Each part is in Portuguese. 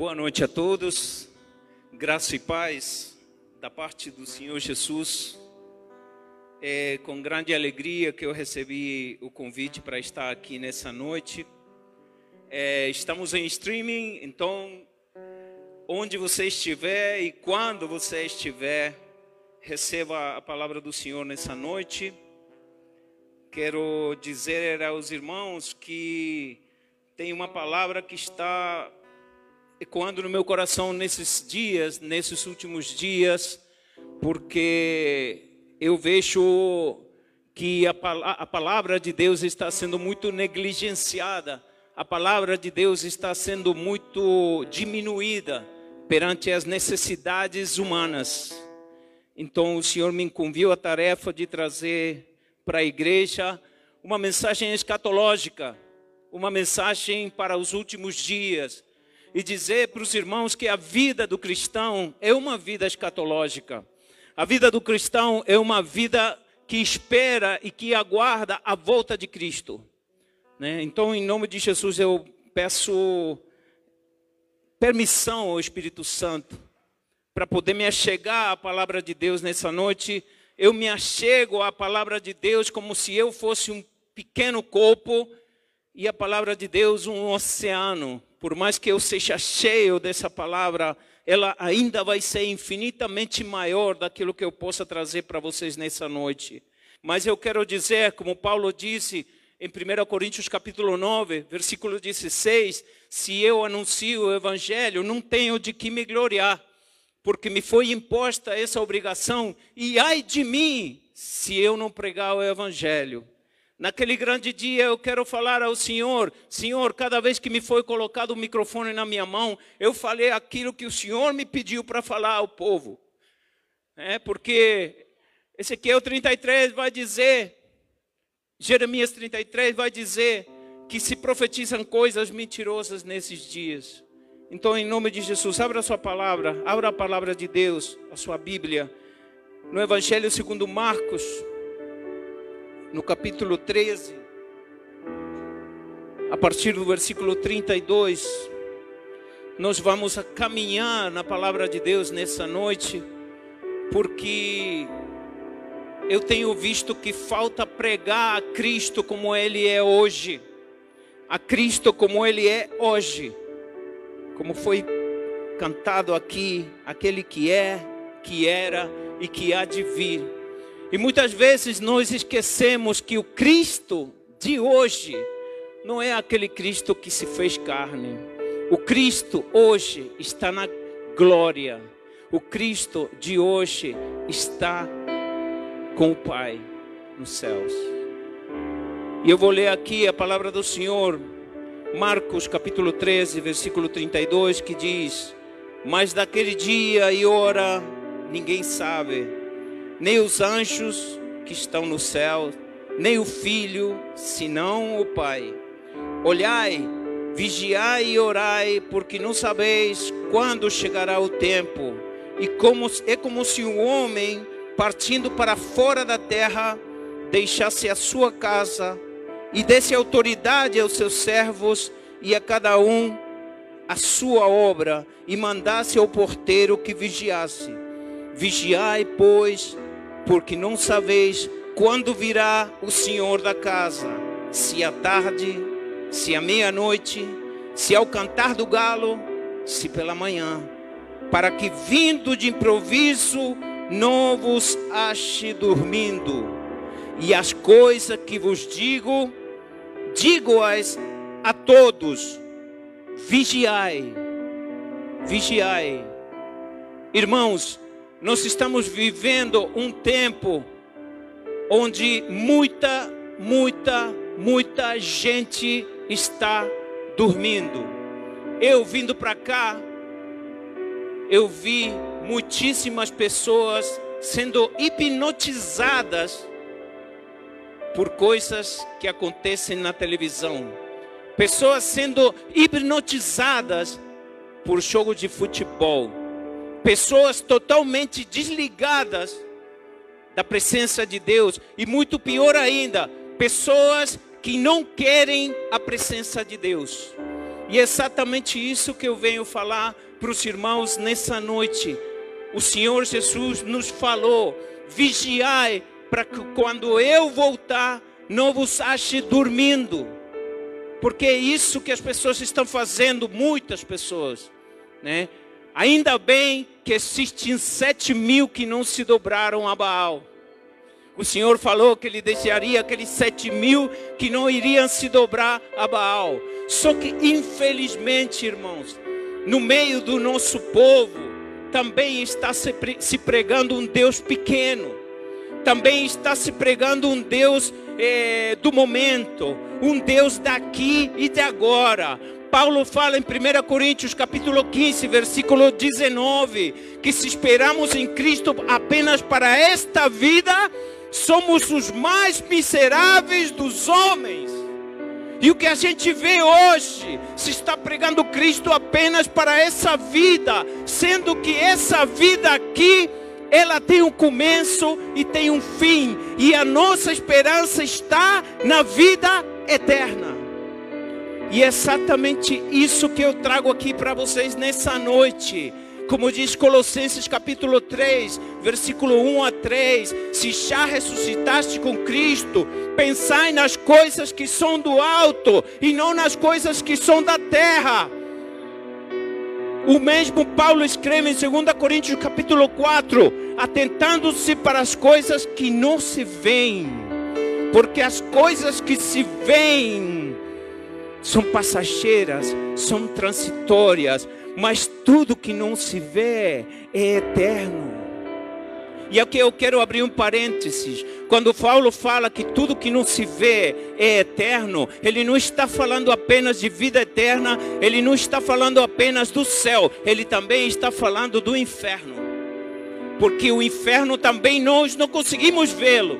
Boa noite a todos. Graça e paz da parte do Senhor Jesus. É com grande alegria que eu recebi o convite para estar aqui nessa noite. É, estamos em streaming, então, onde você estiver e quando você estiver, receba a palavra do Senhor nessa noite. Quero dizer aos irmãos que tem uma palavra que está ecoando no meu coração nesses dias, nesses últimos dias, porque eu vejo que a, a palavra de Deus está sendo muito negligenciada, a palavra de Deus está sendo muito diminuída perante as necessidades humanas. Então o Senhor me incumbiu a tarefa de trazer para a igreja uma mensagem escatológica, uma mensagem para os últimos dias e dizer para os irmãos que a vida do cristão é uma vida escatológica. A vida do cristão é uma vida que espera e que aguarda a volta de Cristo. Né? Então, em nome de Jesus, eu peço permissão ao Espírito Santo para poder me achegar à palavra de Deus nessa noite. Eu me achego à palavra de Deus como se eu fosse um pequeno corpo e a palavra de Deus um oceano por mais que eu seja cheio dessa palavra, ela ainda vai ser infinitamente maior daquilo que eu possa trazer para vocês nessa noite. Mas eu quero dizer, como Paulo disse em 1 Coríntios capítulo 9, versículo 16, se eu anuncio o evangelho, não tenho de que me gloriar, porque me foi imposta essa obrigação, e ai de mim se eu não pregar o evangelho. Naquele grande dia eu quero falar ao Senhor, Senhor, cada vez que me foi colocado o microfone na minha mão, eu falei aquilo que o Senhor me pediu para falar ao povo. É porque Ezequiel 33 vai dizer, Jeremias 33 vai dizer que se profetizam coisas mentirosas nesses dias. Então, em nome de Jesus, abra a sua palavra, abra a palavra de Deus, a sua Bíblia, no Evangelho segundo Marcos, no capítulo 13, a partir do versículo 32, nós vamos caminhar na palavra de Deus nessa noite, porque eu tenho visto que falta pregar a Cristo como Ele é hoje, a Cristo como Ele é hoje, como foi cantado aqui, aquele que é, que era e que há de vir e muitas vezes nós esquecemos que o Cristo de hoje não é aquele Cristo que se fez carne. O Cristo hoje está na glória. O Cristo de hoje está com o Pai nos céus. E eu vou ler aqui a palavra do Senhor, Marcos capítulo 13, versículo 32, que diz: Mas daquele dia e hora ninguém sabe nem os anjos que estão no céu, nem o filho, senão o Pai. Olhai, vigiai e orai, porque não sabeis quando chegará o tempo. E como, é como se um homem, partindo para fora da terra, deixasse a sua casa e desse autoridade aos seus servos e a cada um a sua obra, e mandasse ao porteiro que vigiasse. Vigiai, pois, porque não sabeis quando virá o Senhor da casa, se à tarde, se à meia-noite, se ao cantar do galo, se pela manhã, para que vindo de improviso não vos ache dormindo. E as coisas que vos digo, digo-as a todos: vigiai, vigiai. Irmãos, nós estamos vivendo um tempo onde muita, muita, muita gente está dormindo. Eu vindo para cá, eu vi muitíssimas pessoas sendo hipnotizadas por coisas que acontecem na televisão. Pessoas sendo hipnotizadas por jogo de futebol pessoas totalmente desligadas da presença de Deus e muito pior ainda, pessoas que não querem a presença de Deus. E é exatamente isso que eu venho falar para os irmãos nessa noite. O Senhor Jesus nos falou: vigiai para que quando eu voltar, não vos ache dormindo. Porque é isso que as pessoas estão fazendo, muitas pessoas, né? Ainda bem que existem sete mil que não se dobraram a Baal. O Senhor falou que Ele deixaria aqueles sete mil que não iriam se dobrar a Baal. Só que, infelizmente, irmãos, no meio do nosso povo, também está se pregando um Deus pequeno, também está se pregando um Deus eh, do momento, um Deus daqui e de agora. Paulo fala em 1 Coríntios capítulo 15, versículo 19, que se esperamos em Cristo apenas para esta vida, somos os mais miseráveis dos homens. E o que a gente vê hoje, se está pregando Cristo apenas para essa vida, sendo que essa vida aqui, ela tem um começo e tem um fim, e a nossa esperança está na vida eterna. E é exatamente isso que eu trago aqui para vocês nessa noite. Como diz Colossenses capítulo 3, versículo 1 a 3: Se já ressuscitaste com Cristo, pensai nas coisas que são do alto e não nas coisas que são da terra. O mesmo Paulo escreve em 2 Coríntios capítulo 4, atentando-se para as coisas que não se veem, porque as coisas que se veem são passageiras, são transitórias, mas tudo que não se vê é eterno. E aqui eu quero abrir um parênteses. Quando Paulo fala que tudo que não se vê é eterno, ele não está falando apenas de vida eterna, ele não está falando apenas do céu, ele também está falando do inferno. Porque o inferno também nós não conseguimos vê-lo.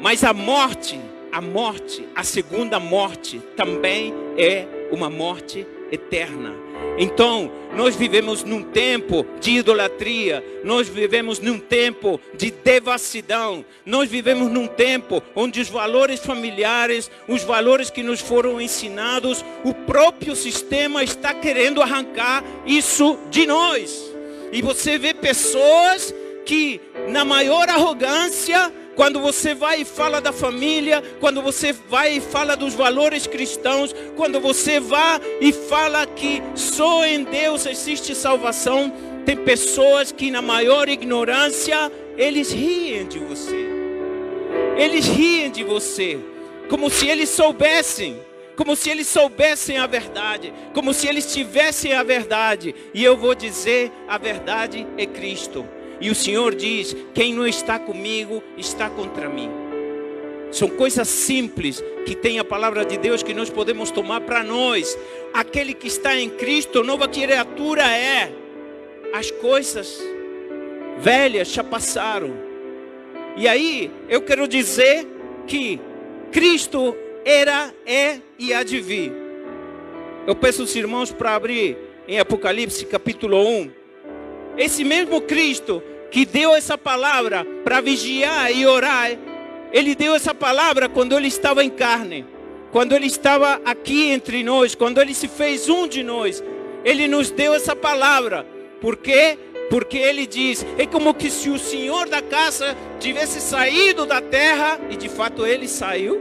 Mas a morte, a morte, a segunda morte também é uma morte eterna. Então, nós vivemos num tempo de idolatria, nós vivemos num tempo de devassidão, nós vivemos num tempo onde os valores familiares, os valores que nos foram ensinados, o próprio sistema está querendo arrancar isso de nós. E você vê pessoas que, na maior arrogância, quando você vai e fala da família, quando você vai e fala dos valores cristãos, quando você vai e fala que só em Deus existe salvação, tem pessoas que na maior ignorância, eles riem de você. Eles riem de você, como se eles soubessem como se eles soubessem a verdade, como se eles tivessem a verdade. E eu vou dizer: a verdade é Cristo. E o Senhor diz: quem não está comigo está contra mim. São coisas simples que tem a palavra de Deus que nós podemos tomar para nós. Aquele que está em Cristo, nova criatura é. As coisas velhas já passaram. E aí, eu quero dizer que Cristo era, é e há de vir. Eu peço os irmãos para abrir em Apocalipse capítulo 1. Esse mesmo Cristo que deu essa palavra para vigiar e orar, ele deu essa palavra quando ele estava em carne, quando ele estava aqui entre nós, quando ele se fez um de nós. Ele nos deu essa palavra. Por quê? Porque ele diz: é como que se o Senhor da casa tivesse saído da terra, e de fato ele saiu.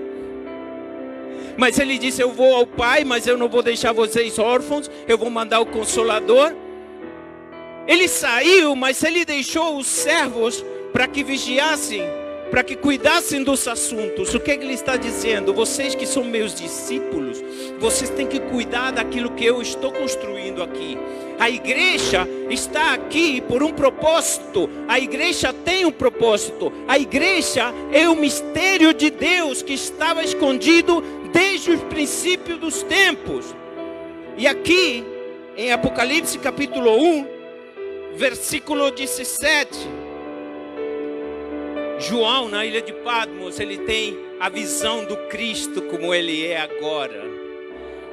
Mas ele disse: Eu vou ao Pai, mas eu não vou deixar vocês órfãos, eu vou mandar o Consolador. Ele saiu, mas ele deixou os servos para que vigiassem, para que cuidassem dos assuntos. O que, é que ele está dizendo? Vocês que são meus discípulos, vocês têm que cuidar daquilo que eu estou construindo aqui. A igreja está aqui por um propósito. A igreja tem um propósito. A igreja é o mistério de Deus que estava escondido desde os princípios dos tempos. E aqui, em Apocalipse capítulo 1, versículo 17. João, na ilha de Patmos, ele tem a visão do Cristo como ele é agora.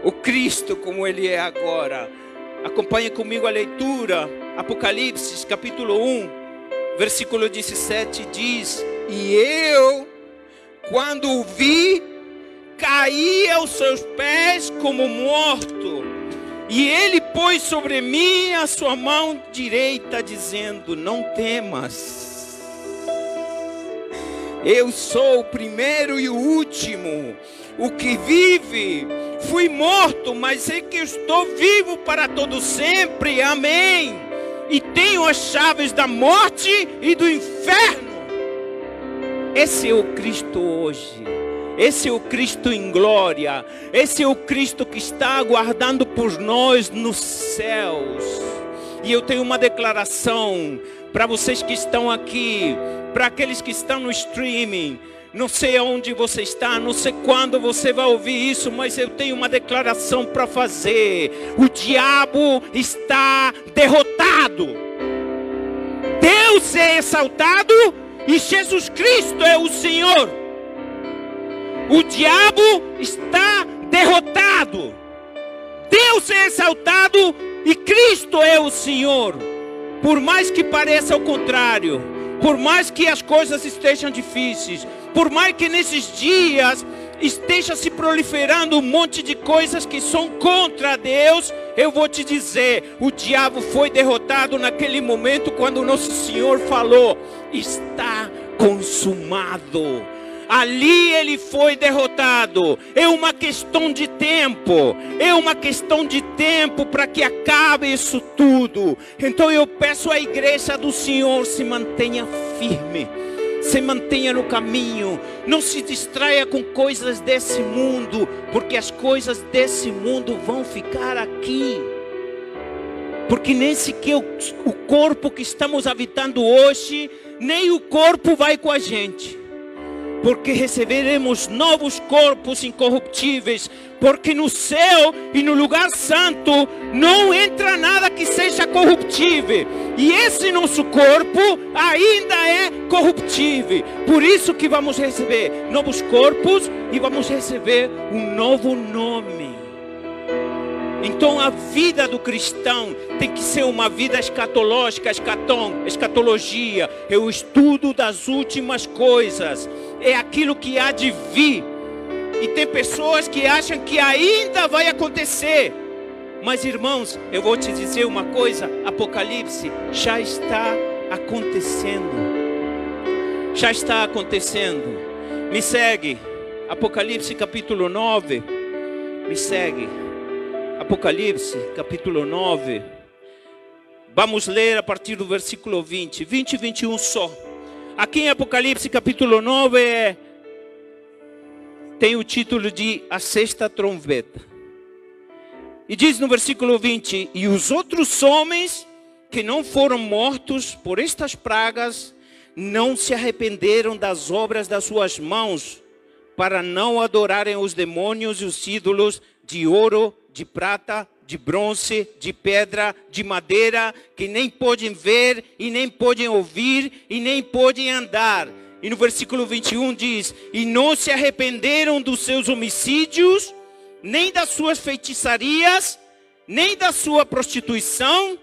O Cristo como ele é agora. Acompanhe comigo a leitura. Apocalipse, capítulo 1, versículo 17 diz: E eu, quando o vi, caí aos seus pés como morto E ele pôs sobre mim a sua mão direita, dizendo: Não temas. Eu sou o primeiro e o último, o que vive. Fui morto, mas sei que estou vivo para todo sempre. Amém. E tenho as chaves da morte e do inferno. Esse é o Cristo hoje. Esse é o Cristo em glória. Esse é o Cristo que está aguardando por nós nos céus. E eu tenho uma declaração para vocês que estão aqui, para aqueles que estão no streaming. Não sei aonde você está, não sei quando você vai ouvir isso, mas eu tenho uma declaração para fazer. O diabo está derrotado. Deus é exaltado e Jesus Cristo é o Senhor. O diabo está derrotado. Deus é exaltado e Cristo é o Senhor. Por mais que pareça o contrário, por mais que as coisas estejam difíceis, por mais que nesses dias esteja se proliferando um monte de coisas que são contra Deus, eu vou te dizer: o diabo foi derrotado naquele momento quando o nosso Senhor falou: está consumado ali ele foi derrotado. É uma questão de tempo, é uma questão de tempo para que acabe isso tudo. Então eu peço à igreja do Senhor se mantenha firme. Se mantenha no caminho, não se distraia com coisas desse mundo, porque as coisas desse mundo vão ficar aqui. Porque nesse que o, o corpo que estamos habitando hoje, nem o corpo vai com a gente porque receberemos novos corpos incorruptíveis, porque no céu e no lugar santo não entra nada que seja corruptível, e esse nosso corpo ainda é corruptível. Por isso que vamos receber novos corpos e vamos receber um novo nome. Então a vida do cristão tem que ser uma vida escatológica, escatom, escatologia, é o estudo das últimas coisas, é aquilo que há de vir. E tem pessoas que acham que ainda vai acontecer. Mas irmãos, eu vou te dizer uma coisa, Apocalipse já está acontecendo. Já está acontecendo. Me segue. Apocalipse capítulo 9. Me segue. Apocalipse, capítulo 9. Vamos ler a partir do versículo 20, 20 e 21 só. Aqui em Apocalipse, capítulo 9, é, tem o título de A Sexta Trombeta. E diz no versículo 20: E os outros homens que não foram mortos por estas pragas não se arrependeram das obras das suas mãos, para não adorarem os demônios e os ídolos de ouro de prata, de bronze, de pedra, de madeira, que nem podem ver e nem podem ouvir e nem podem andar. E no versículo 21 diz: E não se arrependeram dos seus homicídios, nem das suas feitiçarias, nem da sua prostituição,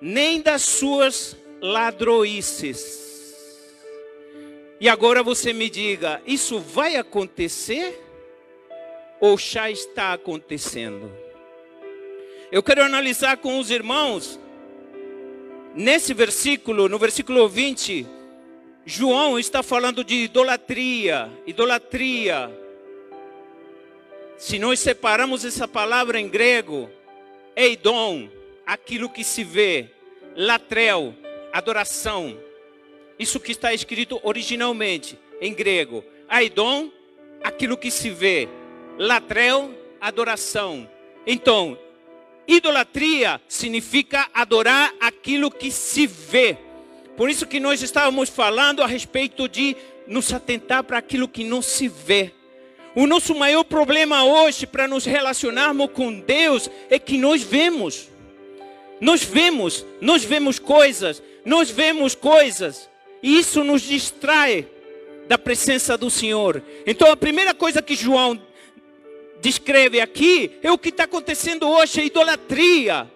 nem das suas ladroices. E agora você me diga: isso vai acontecer? Ou já está acontecendo? Eu quero analisar com os irmãos, nesse versículo, no versículo 20, João está falando de idolatria, idolatria. Se nós separamos essa palavra em grego, eidon, aquilo que se vê, latrel, adoração. Isso que está escrito originalmente em grego. Aidon, aquilo que se vê. Latrel, adoração. Então, Idolatria significa adorar aquilo que se vê. Por isso que nós estávamos falando a respeito de nos atentar para aquilo que não se vê. O nosso maior problema hoje para nos relacionarmos com Deus é que nós vemos. Nós vemos, nós vemos coisas, nós vemos coisas, e isso nos distrai da presença do Senhor. Então a primeira coisa que João descreve aqui é o que está acontecendo hoje, a idolatria.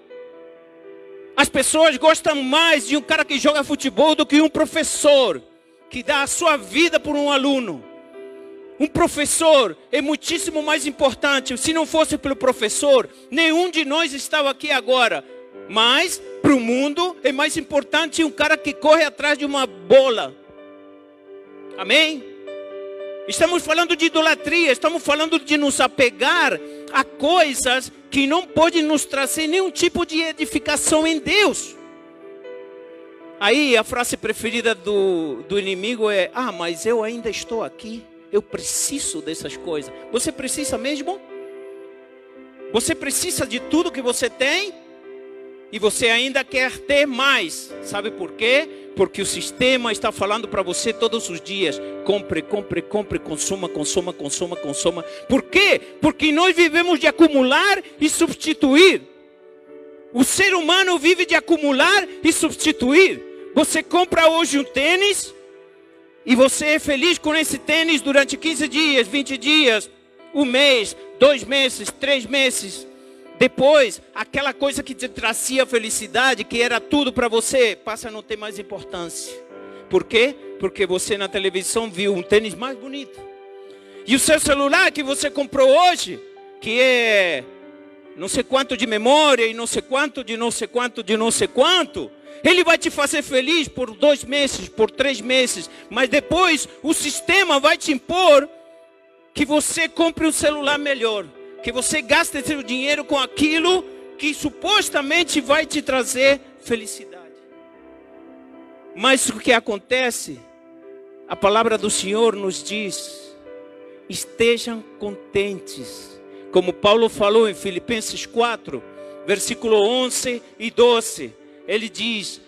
As pessoas gostam mais de um cara que joga futebol do que um professor que dá a sua vida por um aluno. Um professor é muitíssimo mais importante. Se não fosse pelo professor, nenhum de nós estava aqui agora. Mas para o mundo é mais importante um cara que corre atrás de uma bola. Amém? Estamos falando de idolatria, estamos falando de nos apegar a coisas que não podem nos trazer nenhum tipo de edificação em Deus. Aí a frase preferida do, do inimigo é: Ah, mas eu ainda estou aqui, eu preciso dessas coisas. Você precisa mesmo? Você precisa de tudo que você tem? E você ainda quer ter mais. Sabe por quê? Porque o sistema está falando para você todos os dias: compre, compre, compre, consuma, consuma, consuma, consuma. Por quê? Porque nós vivemos de acumular e substituir. O ser humano vive de acumular e substituir. Você compra hoje um tênis e você é feliz com esse tênis durante 15 dias, 20 dias, um mês, dois meses, três meses. Depois, aquela coisa que te trazia felicidade, que era tudo para você, passa a não ter mais importância. Por quê? Porque você na televisão viu um tênis mais bonito. E o seu celular que você comprou hoje, que é não sei quanto de memória e não sei quanto de não sei quanto de não sei quanto, ele vai te fazer feliz por dois meses, por três meses, mas depois o sistema vai te impor que você compre um celular melhor, que você gaste seu dinheiro com aquilo que supostamente vai te trazer felicidade. Mas o que acontece? A palavra do Senhor nos diz: estejam contentes, como Paulo falou em Filipenses 4, versículo 11 e 12 ele diz: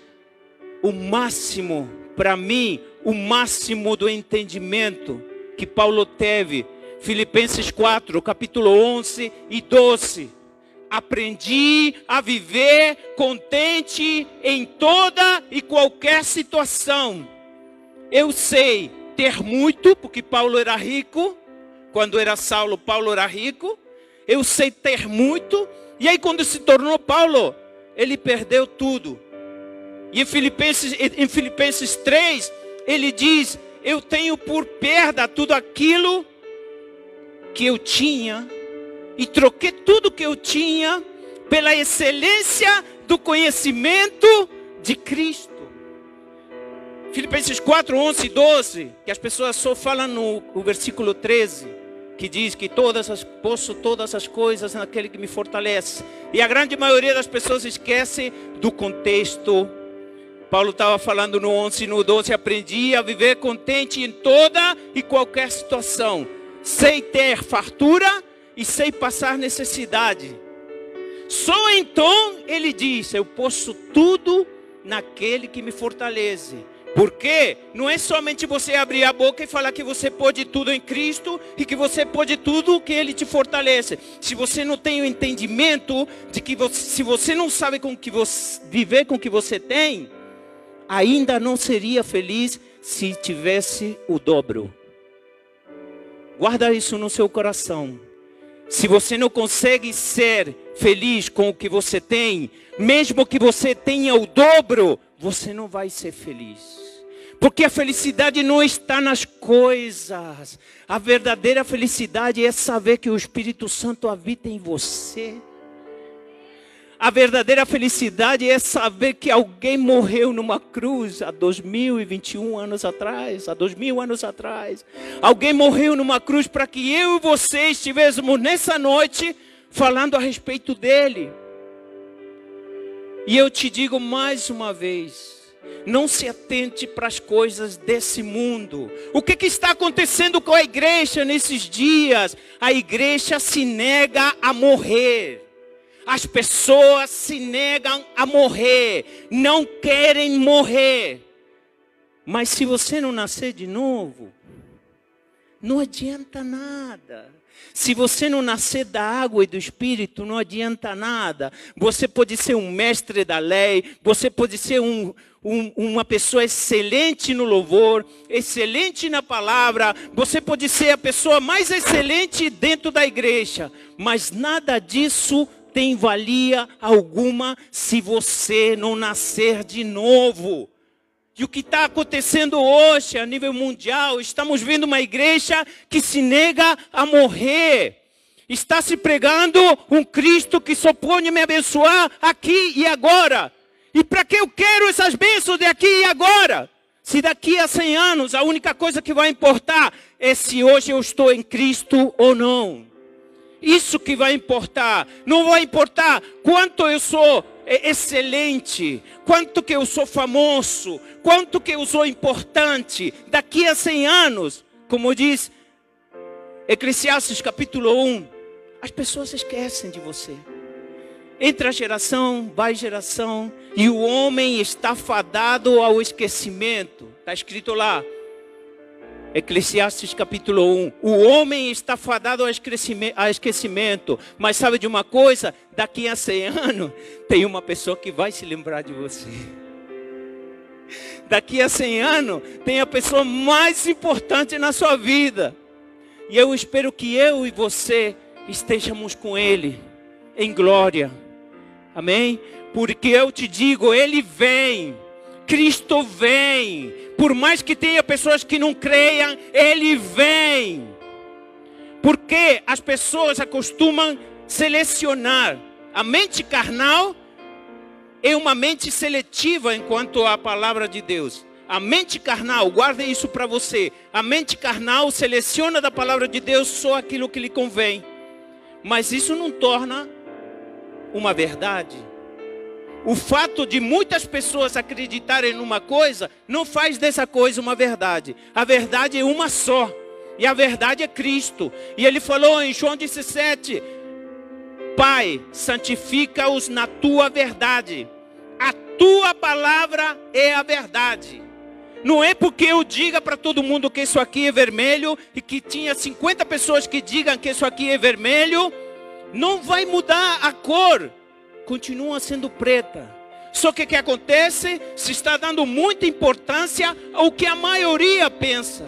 o máximo, para mim, o máximo do entendimento que Paulo teve, Filipenses 4, capítulo 11 e 12. Aprendi a viver contente em toda e qualquer situação. Eu sei ter muito, porque Paulo era rico. Quando era Saulo, Paulo era rico. Eu sei ter muito. E aí, quando se tornou Paulo, ele perdeu tudo. E em Filipenses, em Filipenses 3, ele diz: Eu tenho por perda tudo aquilo que eu tinha, e troquei tudo que eu tinha pela excelência do conhecimento de Cristo. Filipenses 4, 11 e 12, que as pessoas só falam no, no versículo 13 que diz que todas as, posso todas as coisas naquele que me fortalece. E a grande maioria das pessoas esquece do contexto. Paulo estava falando no 11 e no 12, aprendi a viver contente em toda e qualquer situação. Sei ter fartura e sei passar necessidade. Só então ele diz: Eu posso tudo naquele que me fortalece. Porque não é somente você abrir a boca e falar que você pode tudo em Cristo e que você pode tudo que Ele te fortalece. Se você não tem o entendimento de que você, se você não sabe com que você, viver com o que você tem, ainda não seria feliz se tivesse o dobro. Guarda isso no seu coração. Se você não consegue ser feliz com o que você tem, mesmo que você tenha o dobro, você não vai ser feliz. Porque a felicidade não está nas coisas. A verdadeira felicidade é saber que o Espírito Santo habita em você. A verdadeira felicidade é saber que alguém morreu numa cruz há 2021 anos atrás, há 2000 anos atrás. Alguém morreu numa cruz para que eu e você estivéssemos nessa noite falando a respeito dele. E eu te digo mais uma vez, não se atente para as coisas desse mundo. O que, que, está acontecendo com a igreja nesses dias? A igreja se nega a morrer. As pessoas se negam a morrer, não querem morrer. Mas se você não nascer de novo, não adianta nada. Se você não nascer da água e do espírito, não adianta nada. Você pode ser um mestre da lei, você pode ser um, um, uma pessoa excelente no louvor, excelente na palavra, você pode ser a pessoa mais excelente dentro da igreja, mas nada disso tem valia alguma se você não nascer de novo. E o que está acontecendo hoje a nível mundial, estamos vendo uma igreja que se nega a morrer. Está se pregando um Cristo que só pode me abençoar aqui e agora. E para que eu quero essas bênçãos de aqui e agora? Se daqui a 100 anos a única coisa que vai importar é se hoje eu estou em Cristo ou não. Isso que vai importar. Não vai importar quanto eu sou excelente, quanto que eu sou famoso, quanto que eu sou importante. Daqui a 100 anos, como diz Eclesiastes capítulo 1, as pessoas esquecem de você. Entra geração, vai geração, e o homem está fadado ao esquecimento. Está escrito lá, Eclesiastes capítulo 1. O homem está fadado ao esquecimento. Mas sabe de uma coisa? Daqui a 100 anos, tem uma pessoa que vai se lembrar de você. Daqui a 100 anos, tem a pessoa mais importante na sua vida. E eu espero que eu e você estejamos com Ele em glória. Amém? Porque eu te digo, Ele vem. Cristo vem. Por mais que tenha pessoas que não creiam, Ele vem. Porque as pessoas acostumam selecionar. A mente carnal é uma mente seletiva enquanto a palavra de Deus. A mente carnal, guarde isso para você. A mente carnal seleciona da palavra de Deus só aquilo que lhe convém. Mas isso não torna uma verdade. O fato de muitas pessoas acreditarem numa coisa não faz dessa coisa uma verdade. A verdade é uma só. E a verdade é Cristo. E ele falou em João 17: Pai, santifica-os na tua verdade. A tua palavra é a verdade. Não é porque eu diga para todo mundo que isso aqui é vermelho e que tinha 50 pessoas que digam que isso aqui é vermelho, não vai mudar a cor continua sendo preta. Só que o que acontece? Se está dando muita importância ao que a maioria pensa.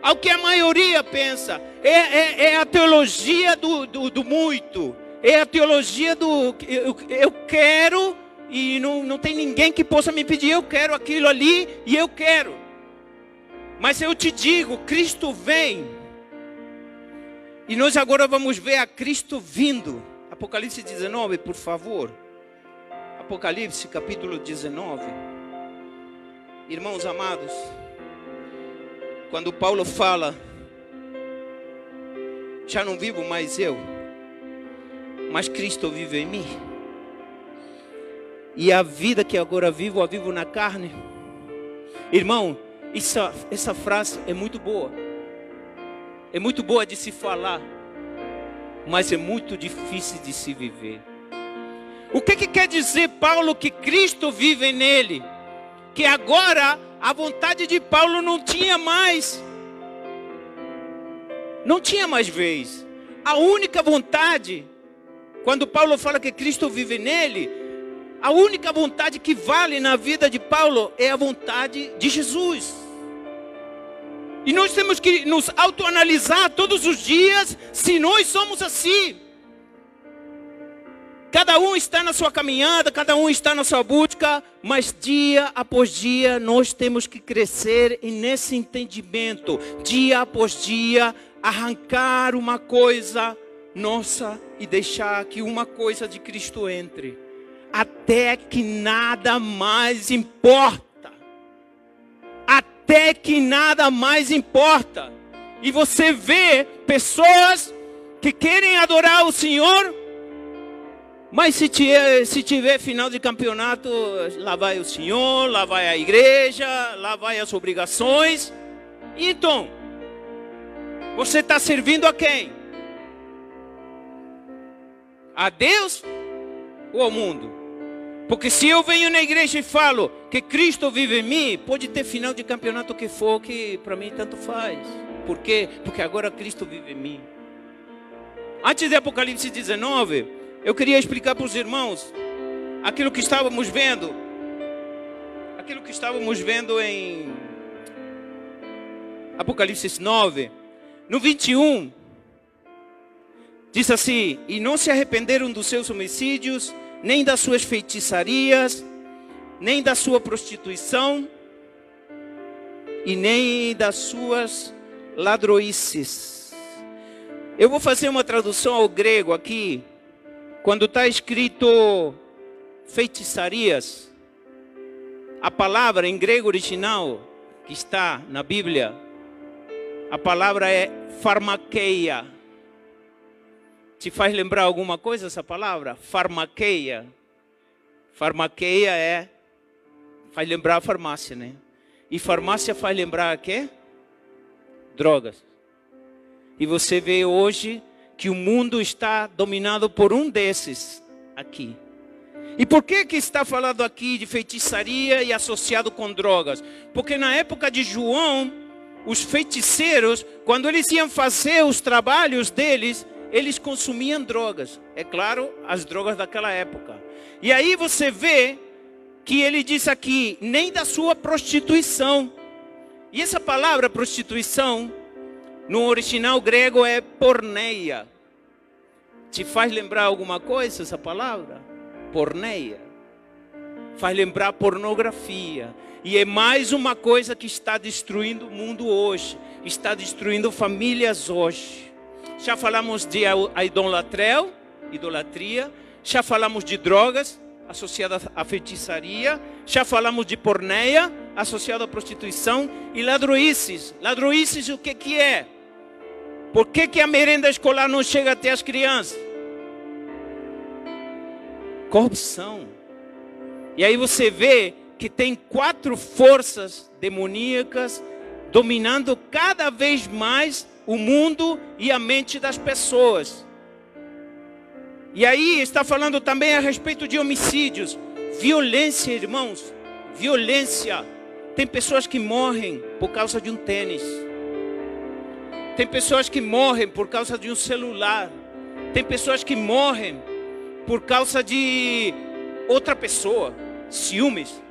Ao que a maioria pensa. É, é, é a teologia do, do, do, muito. É a teologia do eu, eu quero e não, não tem ninguém que possa me pedir, eu quero aquilo ali e eu quero. Mas eu te digo, Cristo vem. E nós agora vamos ver a Cristo vindo. Apocalipse 19, por favor. Apocalipse capítulo 19. Irmãos amados, quando Paulo fala, já não vivo mais eu, mas Cristo vive em mim. E a vida que agora vivo, a vivo na carne. Irmão, essa, essa frase é muito boa. É muito boa de se falar mas é muito difícil de se viver. O que, que quer dizer Paulo que Cristo vive nele? Que agora a vontade de Paulo não tinha mais, não tinha mais vez. A única vontade, quando Paulo fala que Cristo vive nele, a única vontade que vale na vida de Paulo é a vontade de Jesus. E nós temos que nos autoanalisar todos os dias se nós somos assim. Cada um está na sua caminhada, cada um está na sua busca, mas dia após dia nós temos que crescer nesse entendimento. Dia após dia, arrancar uma coisa nossa e deixar que uma coisa de Cristo entre, até que nada mais importa até que nada mais importa. E você vê pessoas que querem adorar o Senhor, mas se tiver, se tiver final de campeonato, lá vai o Senhor, lá vai a igreja, lá vai as obrigações. Então, você está servindo a quem? A Deus ou ao mundo? Porque se eu venho na igreja e falo que Cristo vive em mim, pode ter final de campeonato que for, que para mim tanto faz. Por quê? Porque agora Cristo vive em mim. Antes de Apocalipse 19, eu queria explicar para os irmãos aquilo que estávamos vendo. Aquilo que estávamos vendo em Apocalipse 9. No 21, diz assim: E não se arrependeram dos seus homicídios nem das suas feitiçarias, nem da sua prostituição, e nem das suas ladroices. Eu vou fazer uma tradução ao grego aqui. Quando está escrito feitiçarias, a palavra em grego original que está na Bíblia, a palavra é farmaqueia. Te faz lembrar alguma coisa essa palavra? Farmaqueia. Farmaqueia é faz lembrar a farmácia, né? E farmácia faz lembrar a quê? Drogas. E você vê hoje que o mundo está dominado por um desses aqui. E por que que está falando aqui de feitiçaria e associado com drogas? Porque na época de João, os feiticeiros, quando eles iam fazer os trabalhos deles, eles consumiam drogas. É claro, as drogas daquela época. E aí você vê que ele diz aqui, nem da sua prostituição. E essa palavra prostituição, no original grego é porneia. Te faz lembrar alguma coisa essa palavra? Porneia. Faz lembrar pornografia. E é mais uma coisa que está destruindo o mundo hoje. Está destruindo famílias hoje. Já falamos de idolatria, idolatria. Já falamos de drogas associadas à feitiçaria. Já falamos de porneia associada à prostituição e ladroices. Ladroices o que que é? Por que, que a merenda escolar não chega até as crianças? Corrupção. E aí você vê que tem quatro forças demoníacas dominando cada vez mais o mundo e a mente das pessoas. E aí está falando também a respeito de homicídios, violência, irmãos, violência. Tem pessoas que morrem por causa de um tênis. Tem pessoas que morrem por causa de um celular. Tem pessoas que morrem por causa de outra pessoa, ciúmes.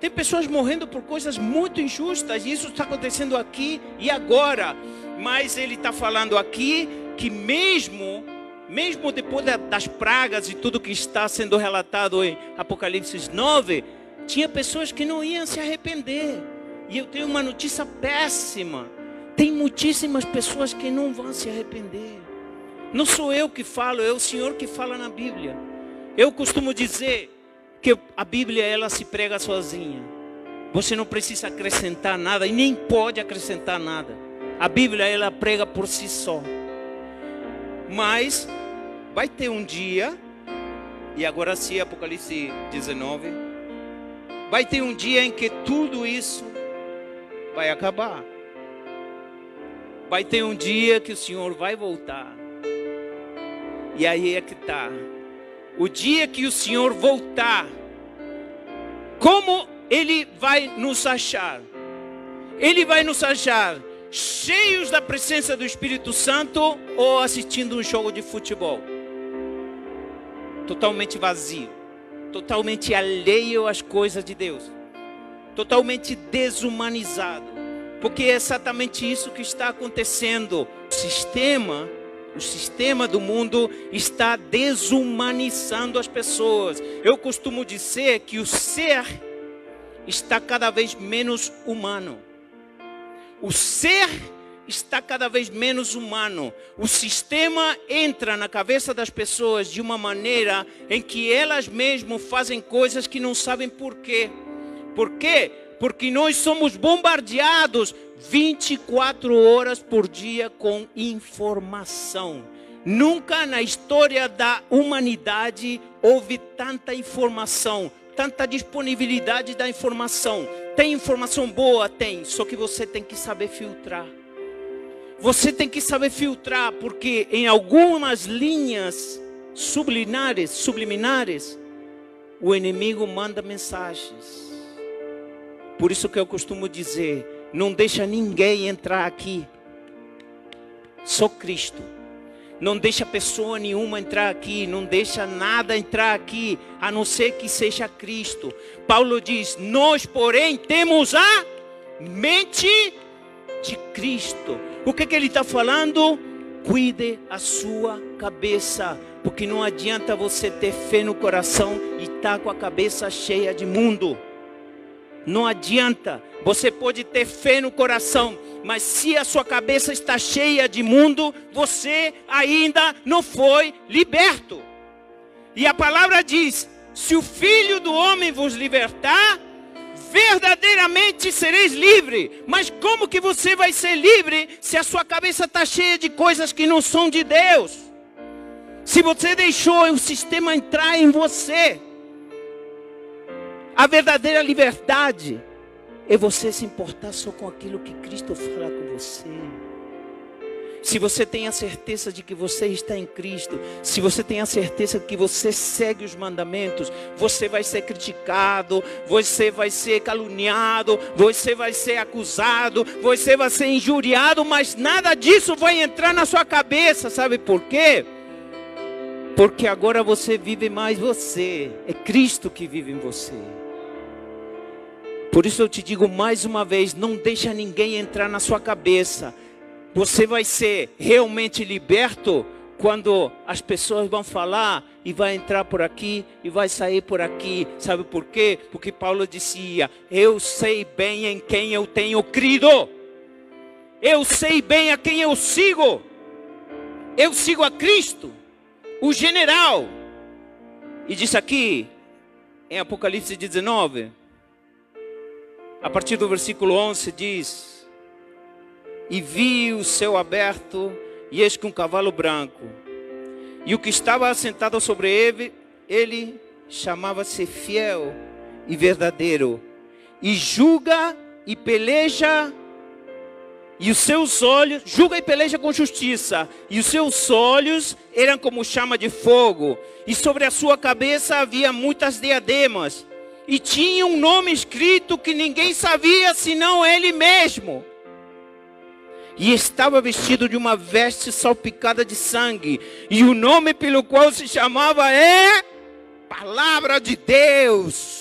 Tem pessoas morrendo por coisas muito injustas, e isso está acontecendo aqui e agora. Mas ele está falando aqui que mesmo, mesmo depois das pragas e tudo que está sendo relatado em Apocalipse 9, tinha pessoas que não iam se arrepender. E eu tenho uma notícia péssima tem muitíssimas pessoas que não vão se arrepender. Não sou eu que falo, é o Senhor que fala na Bíblia. Eu costumo dizer que a Bíblia ela se prega sozinha. Você não precisa acrescentar nada e nem pode acrescentar nada. A Bíblia ela prega por si só. Mas vai ter um dia, e agora sim Apocalipse 19, vai ter um dia em que tudo isso vai acabar. Vai ter um dia que o Senhor vai voltar. E aí é que está. O dia que o Senhor voltar, como Ele vai nos achar? Ele vai nos achar cheios da presença do Espírito Santo ou assistindo um jogo de futebol? Totalmente vazio, totalmente alheio às coisas de Deus, totalmente desumanizado. Porque é exatamente isso que está acontecendo. O sistema, o sistema do mundo está desumanizando as pessoas. Eu costumo dizer que o ser está cada vez menos humano. O ser está cada vez menos humano. O sistema entra na cabeça das pessoas de uma maneira em que elas mesmas fazem coisas que não sabem por quê. Por quê? porque nós somos bombardeados 24 horas por dia com informação. Nunca na história da humanidade houve tanta informação, tanta disponibilidade da informação. Tem informação boa? Tem, só que você tem que saber filtrar. Você tem que saber filtrar, porque em algumas linhas subliminares, subliminares, o inimigo manda mensagens por isso que eu costumo dizer: não deixa ninguém entrar aqui. Só Cristo. Não deixa pessoa nenhuma entrar aqui, não deixa nada entrar aqui, a não ser que seja Cristo. Paulo diz: Nós, porém, temos a mente de Cristo. O que, que ele está falando? Cuide a sua cabeça, porque não adianta você ter fé no coração e estar tá com a cabeça cheia de mundo. Não adianta. Você pode ter fé no coração, mas se a sua cabeça está cheia de mundo, você ainda não foi liberto. E a palavra diz: se o filho do homem vos libertar, verdadeiramente sereis livre. Mas como que você vai ser livre se a sua cabeça está cheia de coisas que não são de Deus? Se você deixou o sistema entrar em você, a verdadeira liberdade é você se importar só com aquilo que Cristo fala com você. Se você tem a certeza de que você está em Cristo, se você tem a certeza de que você segue os mandamentos, você vai ser criticado, você vai ser caluniado, você vai ser acusado, você vai ser injuriado, mas nada disso vai entrar na sua cabeça, sabe por quê? Porque agora você vive mais você, é Cristo que vive em você. Por isso eu te digo mais uma vez: não deixa ninguém entrar na sua cabeça. Você vai ser realmente liberto quando as pessoas vão falar e vai entrar por aqui e vai sair por aqui. Sabe por quê? Porque Paulo dizia: Eu sei bem em quem eu tenho crido. Eu sei bem a quem eu sigo. Eu sigo a Cristo, o general. E disse aqui, em Apocalipse 19, a partir do versículo 11 diz: E vi o céu aberto, e eis que um cavalo branco, e o que estava assentado sobre ele, ele chamava-se fiel e verdadeiro, e julga e peleja e os seus olhos, julga e peleja com justiça, e os seus olhos eram como chama de fogo, e sobre a sua cabeça havia muitas diademas, e tinha um nome escrito que ninguém sabia senão ele mesmo. E estava vestido de uma veste salpicada de sangue, e o nome pelo qual se chamava é Palavra de Deus.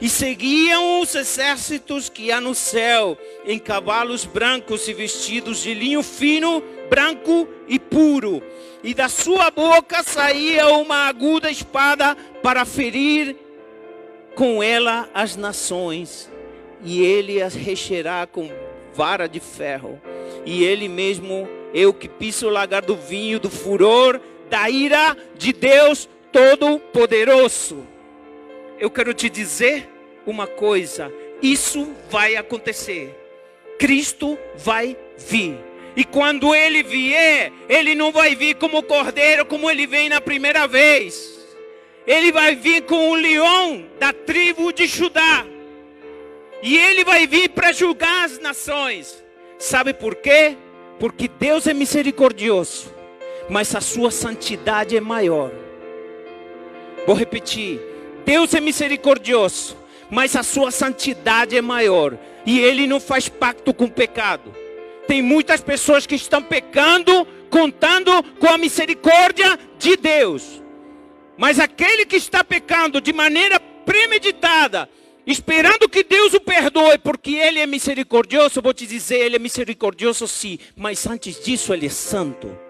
E seguiam os exércitos que há no céu, em cavalos brancos e vestidos de linho fino, branco e puro. E da sua boca saía uma aguda espada para ferir com ela as nações, e ele as recheirá com vara de ferro, e ele mesmo é o que pisa o lagar do vinho do furor da ira de Deus Todo-Poderoso. Eu quero te dizer uma coisa: isso vai acontecer. Cristo vai vir. E quando ele vier, ele não vai vir como cordeiro, como ele vem na primeira vez ele vai vir com o leão da tribo de Judá. E ele vai vir para julgar as nações. Sabe por quê? Porque Deus é misericordioso, mas a sua santidade é maior. Vou repetir: Deus é misericordioso, mas a sua santidade é maior. E ele não faz pacto com o pecado. Tem muitas pessoas que estão pecando, contando com a misericórdia de Deus. Mas aquele que está pecando de maneira premeditada, esperando que Deus o perdoe, porque Ele é misericordioso, vou te dizer, Ele é misericordioso sim, mas antes disso Ele é santo.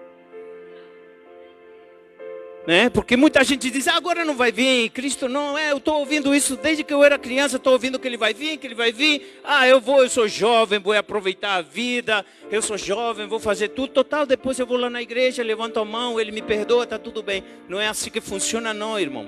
Né? Porque muita gente diz, ah, agora não vai vir, Cristo não é, eu estou ouvindo isso desde que eu era criança, estou ouvindo que ele vai vir, que ele vai vir, ah, eu vou, eu sou jovem, vou aproveitar a vida, eu sou jovem, vou fazer tudo, total, depois eu vou lá na igreja, levanto a mão, ele me perdoa, está tudo bem. Não é assim que funciona não, irmão.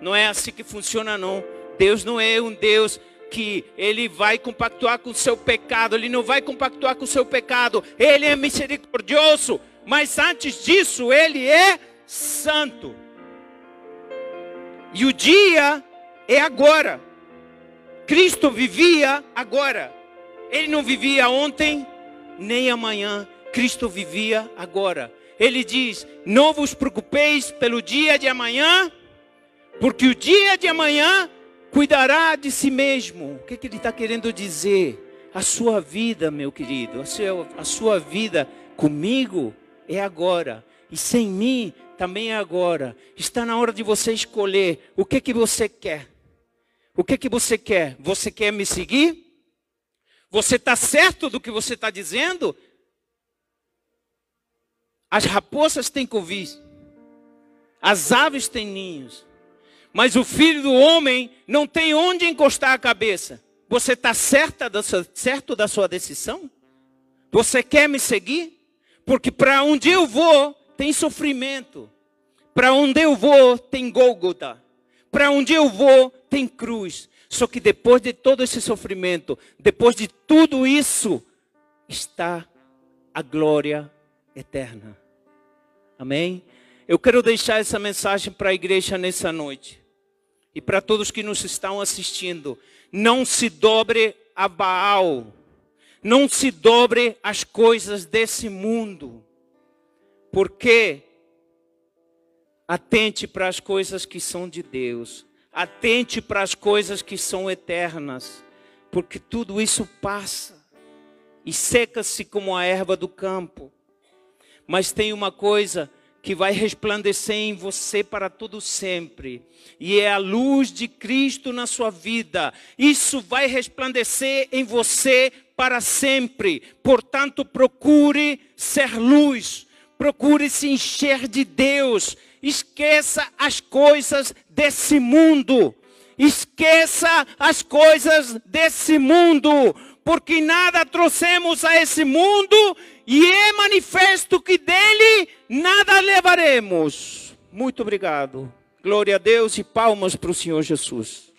Não é assim que funciona não. Deus não é um Deus que ele vai compactuar com o seu pecado, ele não vai compactuar com o seu pecado, ele é misericordioso, mas antes disso, ele é santo. E o dia é agora. Cristo vivia agora. Ele não vivia ontem, nem amanhã. Cristo vivia agora. Ele diz: Não vos preocupeis pelo dia de amanhã, porque o dia de amanhã cuidará de si mesmo. O que, que ele está querendo dizer? A sua vida, meu querido, a sua, a sua vida comigo é agora. E sem mim também é agora. Está na hora de você escolher o que que você quer. O que que você quer? Você quer me seguir? Você está certo do que você está dizendo? As raposas têm covis, as aves têm ninhos, mas o filho do homem não tem onde encostar a cabeça. Você está certo da sua decisão? Você quer me seguir? Porque para onde eu vou tem sofrimento. Para onde eu vou tem Gólgota. Para onde eu vou tem cruz. Só que depois de todo esse sofrimento, depois de tudo isso, está a glória eterna. Amém? Eu quero deixar essa mensagem para a igreja nessa noite e para todos que nos estão assistindo, não se dobre a Baal, não se dobre às coisas desse mundo, porque atente para as coisas que são de Deus, atente para as coisas que são eternas, porque tudo isso passa e seca-se como a erva do campo. Mas tem uma coisa que vai resplandecer em você para todo sempre, e é a luz de Cristo na sua vida. Isso vai resplandecer em você para sempre. Portanto, procure ser luz, procure se encher de Deus. Esqueça as coisas desse mundo. Esqueça as coisas desse mundo, porque nada trouxemos a esse mundo e é manifesto que dele nada levaremos. Muito obrigado. Glória a Deus e palmas para o Senhor Jesus.